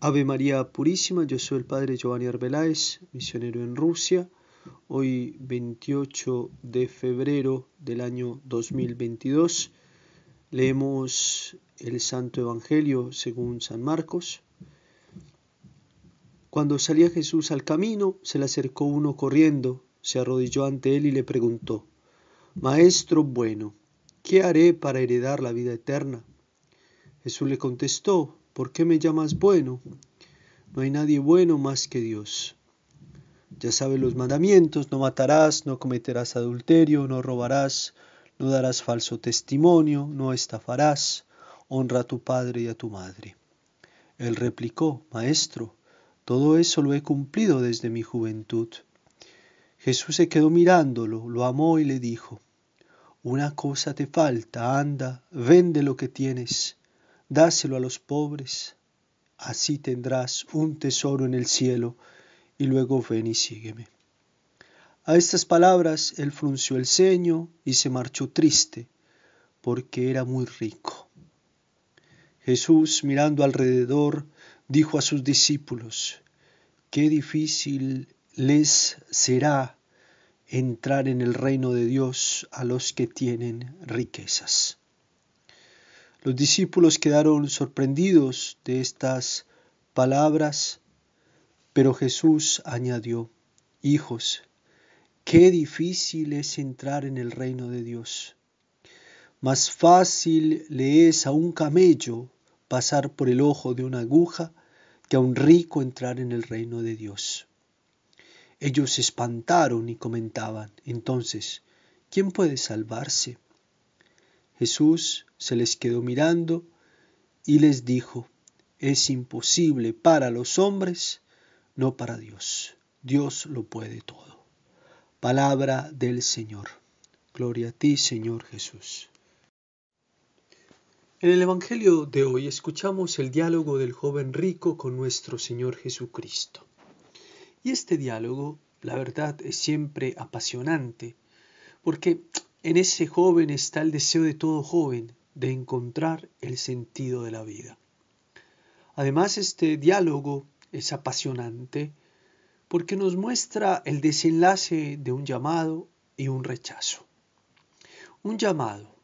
Ave María Purísima, yo soy el Padre Giovanni Arbeláez, misionero en Rusia. Hoy 28 de febrero del año 2022 leemos el Santo Evangelio según San Marcos. Cuando salía Jesús al camino, se le acercó uno corriendo, se arrodilló ante él y le preguntó, Maestro bueno, ¿qué haré para heredar la vida eterna? Jesús le contestó, ¿por qué me llamas bueno? No hay nadie bueno más que Dios. Ya sabes los mandamientos, no matarás, no cometerás adulterio, no robarás, no darás falso testimonio, no estafarás, honra a tu padre y a tu madre. Él replicó, Maestro, todo eso lo he cumplido desde mi juventud. Jesús se quedó mirándolo, lo amó y le dijo, Una cosa te falta, anda, vende lo que tienes dáselo a los pobres, así tendrás un tesoro en el cielo, y luego ven y sígueme. A estas palabras él frunció el ceño y se marchó triste, porque era muy rico. Jesús, mirando alrededor, dijo a sus discípulos, qué difícil les será entrar en el reino de Dios a los que tienen riquezas. Los discípulos quedaron sorprendidos de estas palabras, pero Jesús añadió, Hijos, qué difícil es entrar en el reino de Dios. Más fácil le es a un camello pasar por el ojo de una aguja que a un rico entrar en el reino de Dios. Ellos se espantaron y comentaban, entonces, ¿quién puede salvarse? Jesús se les quedó mirando y les dijo, es imposible para los hombres, no para Dios. Dios lo puede todo. Palabra del Señor. Gloria a ti, Señor Jesús. En el Evangelio de hoy escuchamos el diálogo del joven rico con nuestro Señor Jesucristo. Y este diálogo, la verdad, es siempre apasionante, porque en ese joven está el deseo de todo joven de encontrar el sentido de la vida. Además, este diálogo es apasionante porque nos muestra el desenlace de un llamado y un rechazo. Un llamado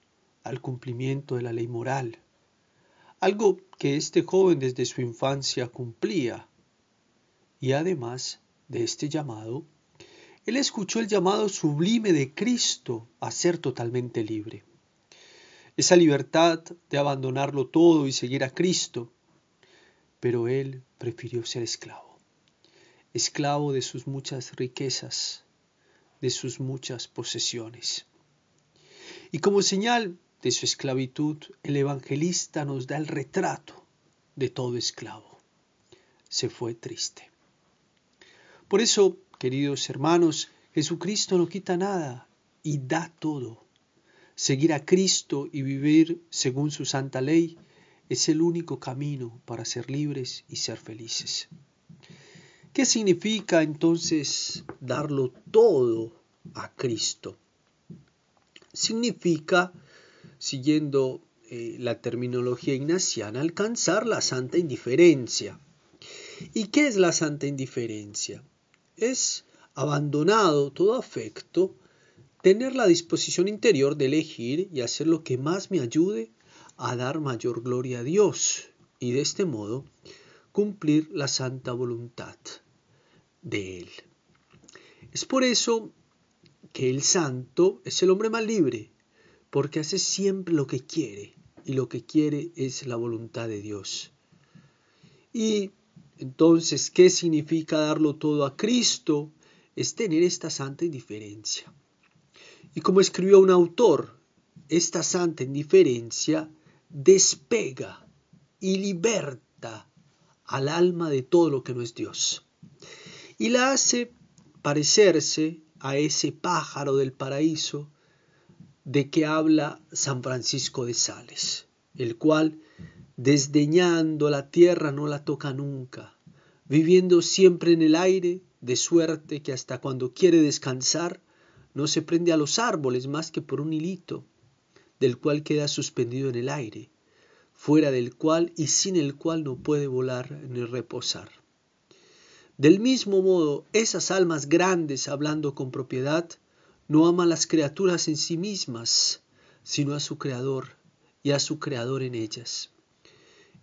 al cumplimiento de la ley moral, algo que este joven desde su infancia cumplía. Y además de este llamado, él escuchó el llamado sublime de Cristo a ser totalmente libre. Esa libertad de abandonarlo todo y seguir a Cristo. Pero él prefirió ser esclavo. Esclavo de sus muchas riquezas, de sus muchas posesiones. Y como señal de su esclavitud, el evangelista nos da el retrato de todo esclavo. Se fue triste. Por eso Queridos hermanos, Jesucristo no quita nada y da todo. Seguir a Cristo y vivir según su santa ley es el único camino para ser libres y ser felices. ¿Qué significa entonces darlo todo a Cristo? Significa, siguiendo eh, la terminología ignaciana, alcanzar la santa indiferencia. ¿Y qué es la santa indiferencia? Es abandonado todo afecto, tener la disposición interior de elegir y hacer lo que más me ayude a dar mayor gloria a Dios y de este modo cumplir la santa voluntad de Él. Es por eso que el santo es el hombre más libre, porque hace siempre lo que quiere y lo que quiere es la voluntad de Dios. Y entonces, ¿qué significa darlo todo a Cristo? Es tener esta santa indiferencia. Y como escribió un autor, esta santa indiferencia despega y liberta al alma de todo lo que no es Dios. Y la hace parecerse a ese pájaro del paraíso de que habla San Francisco de Sales, el cual desdeñando la tierra no la toca nunca, viviendo siempre en el aire, de suerte que hasta cuando quiere descansar no se prende a los árboles más que por un hilito, del cual queda suspendido en el aire, fuera del cual y sin el cual no puede volar ni reposar. Del mismo modo, esas almas grandes, hablando con propiedad, no aman las criaturas en sí mismas, sino a su Creador y a su Creador en ellas.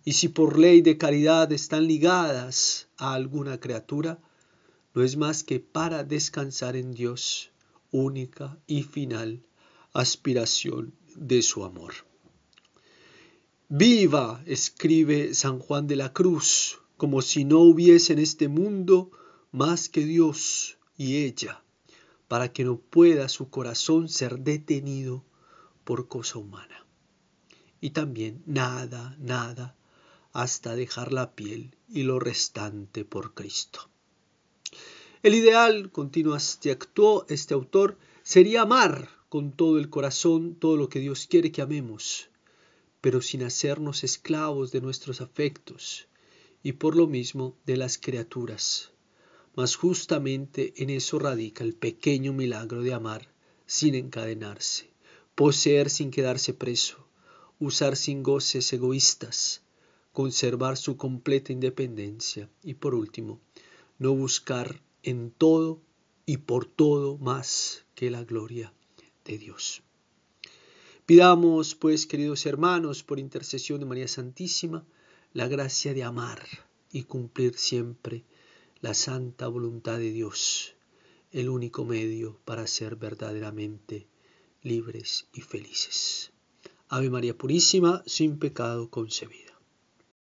Y si por ley de caridad están ligadas a alguna criatura, no es más que para descansar en Dios, única y final aspiración de su amor. Viva, escribe San Juan de la Cruz, como si no hubiese en este mundo más que Dios y ella, para que no pueda su corazón ser detenido por cosa humana. Y también nada, nada, hasta dejar la piel y lo restante por Cristo. El ideal, continúa este, este autor, sería amar con todo el corazón todo lo que Dios quiere que amemos, pero sin hacernos esclavos de nuestros afectos y por lo mismo de las criaturas. Mas justamente en eso radica el pequeño milagro de amar sin encadenarse, poseer sin quedarse preso, usar sin goces egoístas, conservar su completa independencia y por último, no buscar en todo y por todo más que la gloria de Dios. Pidamos, pues, queridos hermanos, por intercesión de María Santísima, la gracia de amar y cumplir siempre la santa voluntad de Dios, el único medio para ser verdaderamente libres y felices. Ave María Purísima, sin pecado concebida.